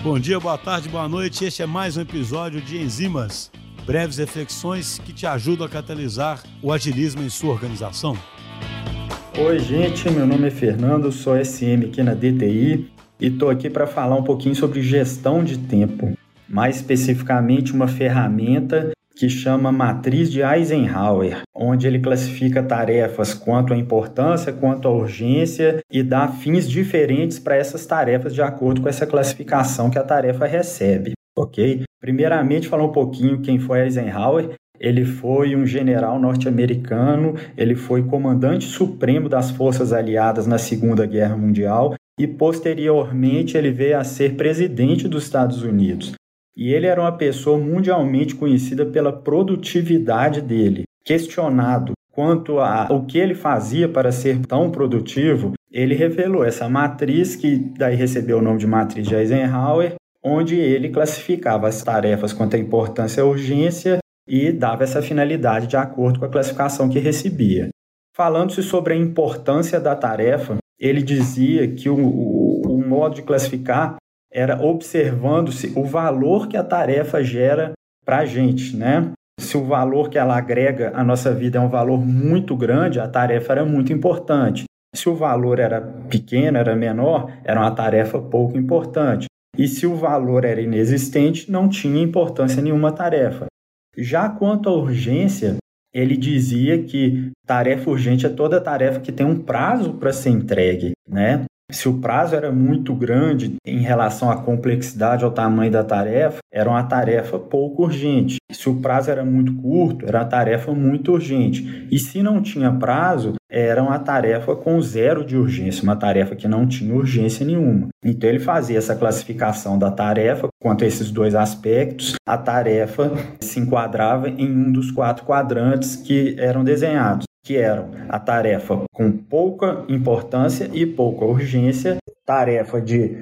Bom dia, boa tarde, boa noite. Este é mais um episódio de Enzimas, breves reflexões que te ajudam a catalisar o agilismo em sua organização. Oi, gente, meu nome é Fernando, sou SM aqui na DTI e estou aqui para falar um pouquinho sobre gestão de tempo, mais especificamente uma ferramenta que chama Matriz de Eisenhower, onde ele classifica tarefas quanto à importância, quanto à urgência e dá fins diferentes para essas tarefas de acordo com essa classificação que a tarefa recebe, ok? Primeiramente, falar um pouquinho quem foi Eisenhower. Ele foi um general norte-americano, ele foi comandante supremo das forças aliadas na Segunda Guerra Mundial e posteriormente ele veio a ser presidente dos Estados Unidos. E ele era uma pessoa mundialmente conhecida pela produtividade dele. Questionado quanto a o que ele fazia para ser tão produtivo, ele revelou essa matriz que daí recebeu o nome de matriz de Eisenhower, onde ele classificava as tarefas quanto à importância e urgência e dava essa finalidade de acordo com a classificação que recebia. Falando-se sobre a importância da tarefa, ele dizia que o, o, o modo de classificar era observando-se o valor que a tarefa gera para a gente, né? Se o valor que ela agrega à nossa vida é um valor muito grande, a tarefa era muito importante. Se o valor era pequeno, era menor, era uma tarefa pouco importante. E se o valor era inexistente, não tinha importância nenhuma tarefa. Já quanto à urgência, ele dizia que tarefa urgente é toda tarefa que tem um prazo para ser entregue, né? Se o prazo era muito grande em relação à complexidade ao tamanho da tarefa, era uma tarefa pouco urgente. Se o prazo era muito curto, era uma tarefa muito urgente. E se não tinha prazo, era uma tarefa com zero de urgência, uma tarefa que não tinha urgência nenhuma. Então ele fazia essa classificação da tarefa quanto a esses dois aspectos. A tarefa se enquadrava em um dos quatro quadrantes que eram desenhados que eram a tarefa com pouca importância e pouca urgência, tarefa de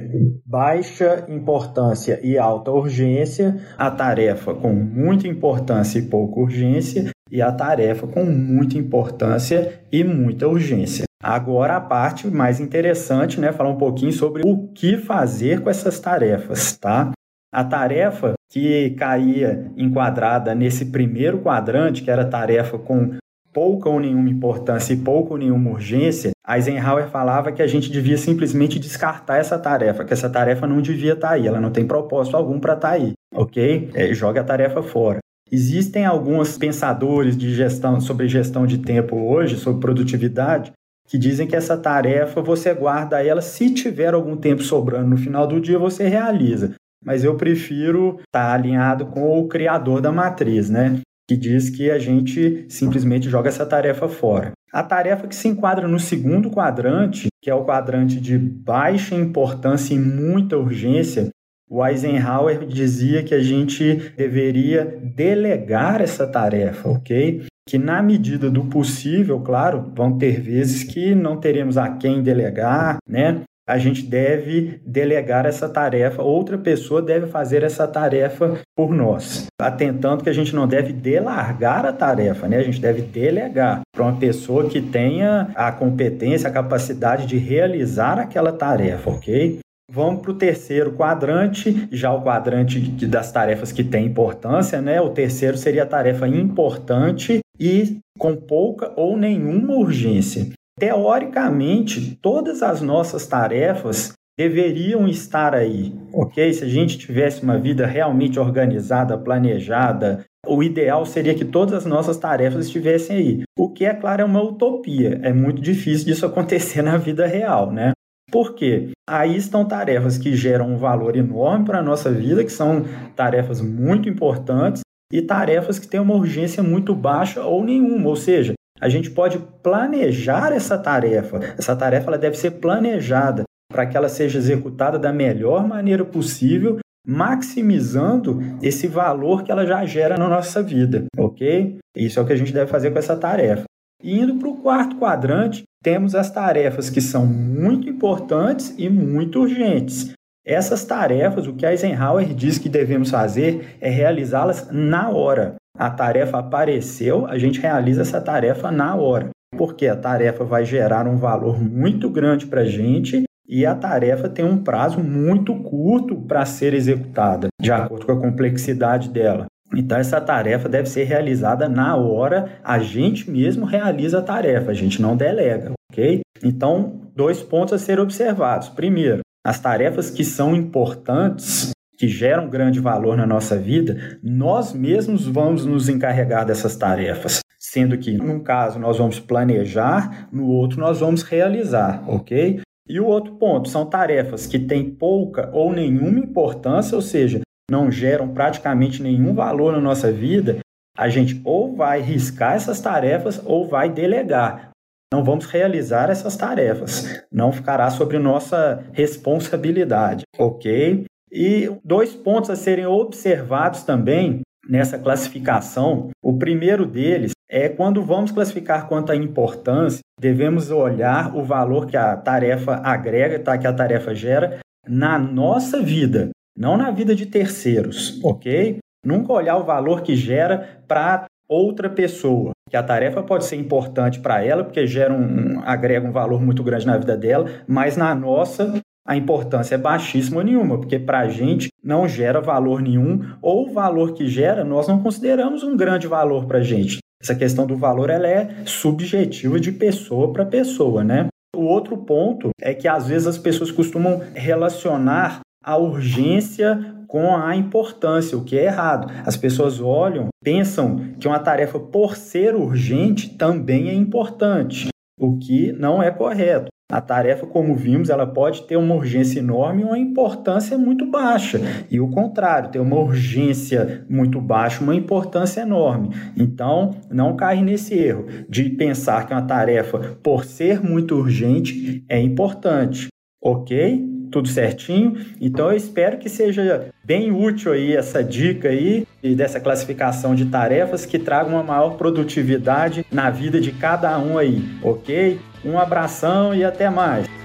baixa importância e alta urgência, a tarefa com muita importância e pouca urgência e a tarefa com muita importância e muita urgência. Agora a parte mais interessante, né, falar um pouquinho sobre o que fazer com essas tarefas, tá? A tarefa que caía enquadrada nesse primeiro quadrante, que era tarefa com pouca ou nenhuma importância e pouca ou nenhuma urgência, Eisenhower falava que a gente devia simplesmente descartar essa tarefa, que essa tarefa não devia estar tá aí, ela não tem propósito algum para estar tá aí, ok? É, joga a tarefa fora. Existem alguns pensadores de gestão sobre gestão de tempo hoje, sobre produtividade, que dizem que essa tarefa você guarda ela se tiver algum tempo sobrando no final do dia você realiza. Mas eu prefiro estar tá alinhado com o criador da matriz, né? Que diz que a gente simplesmente joga essa tarefa fora. A tarefa que se enquadra no segundo quadrante, que é o quadrante de baixa importância e muita urgência, o Eisenhower dizia que a gente deveria delegar essa tarefa, ok? Que na medida do possível, claro, vão ter vezes que não teremos a quem delegar, né? A gente deve delegar essa tarefa, outra pessoa deve fazer essa tarefa por nós. Atentando que a gente não deve delargar a tarefa, né? A gente deve delegar para uma pessoa que tenha a competência, a capacidade de realizar aquela tarefa, ok? Vamos para o terceiro quadrante, já o quadrante das tarefas que têm importância, né? O terceiro seria a tarefa importante e com pouca ou nenhuma urgência. Teoricamente, todas as nossas tarefas deveriam estar aí, ok? Se a gente tivesse uma vida realmente organizada, planejada, o ideal seria que todas as nossas tarefas estivessem aí. O que, é claro, é uma utopia. É muito difícil disso acontecer na vida real, né? Por quê? Aí estão tarefas que geram um valor enorme para a nossa vida, que são tarefas muito importantes, e tarefas que têm uma urgência muito baixa ou nenhuma, ou seja, a gente pode planejar essa tarefa. Essa tarefa ela deve ser planejada para que ela seja executada da melhor maneira possível, maximizando esse valor que ela já gera na nossa vida, ok? Isso é o que a gente deve fazer com essa tarefa. E indo para o quarto quadrante, temos as tarefas que são muito importantes e muito urgentes. Essas tarefas, o que Eisenhower diz que devemos fazer é realizá-las na hora. A tarefa apareceu, a gente realiza essa tarefa na hora, porque a tarefa vai gerar um valor muito grande para a gente e a tarefa tem um prazo muito curto para ser executada, de acordo com a complexidade dela. Então, essa tarefa deve ser realizada na hora, a gente mesmo realiza a tarefa, a gente não delega, ok? Então, dois pontos a ser observados. Primeiro, as tarefas que são importantes, que geram grande valor na nossa vida, nós mesmos vamos nos encarregar dessas tarefas. Sendo que, num caso, nós vamos planejar, no outro, nós vamos realizar, ok? E o outro ponto são tarefas que têm pouca ou nenhuma importância, ou seja, não geram praticamente nenhum valor na nossa vida, a gente ou vai riscar essas tarefas ou vai delegar. Não vamos realizar essas tarefas, não ficará sobre nossa responsabilidade, ok? E dois pontos a serem observados também nessa classificação. O primeiro deles é quando vamos classificar quanto à importância, devemos olhar o valor que a tarefa agrega, tá? que a tarefa gera na nossa vida não na vida de terceiros, ok? Nunca olhar o valor que gera para outra pessoa. Que a tarefa pode ser importante para ela, porque gera um, agrega um valor muito grande na vida dela, mas na nossa a importância é baixíssima nenhuma, porque para a gente não gera valor nenhum, ou o valor que gera nós não consideramos um grande valor para a gente. Essa questão do valor ela é subjetiva de pessoa para pessoa, né? O outro ponto é que às vezes as pessoas costumam relacionar a urgência com a importância, o que é errado. As pessoas olham, pensam que uma tarefa, por ser urgente, também é importante, o que não é correto. A tarefa, como vimos, ela pode ter uma urgência enorme e uma importância muito baixa. E o contrário, ter uma urgência muito baixa, uma importância enorme. Então, não cair nesse erro de pensar que uma tarefa, por ser muito urgente, é importante. Ok? Tudo certinho. Então eu espero que seja bem útil aí essa dica aí e dessa classificação de tarefas que traga uma maior produtividade na vida de cada um aí, ok? Um abração e até mais.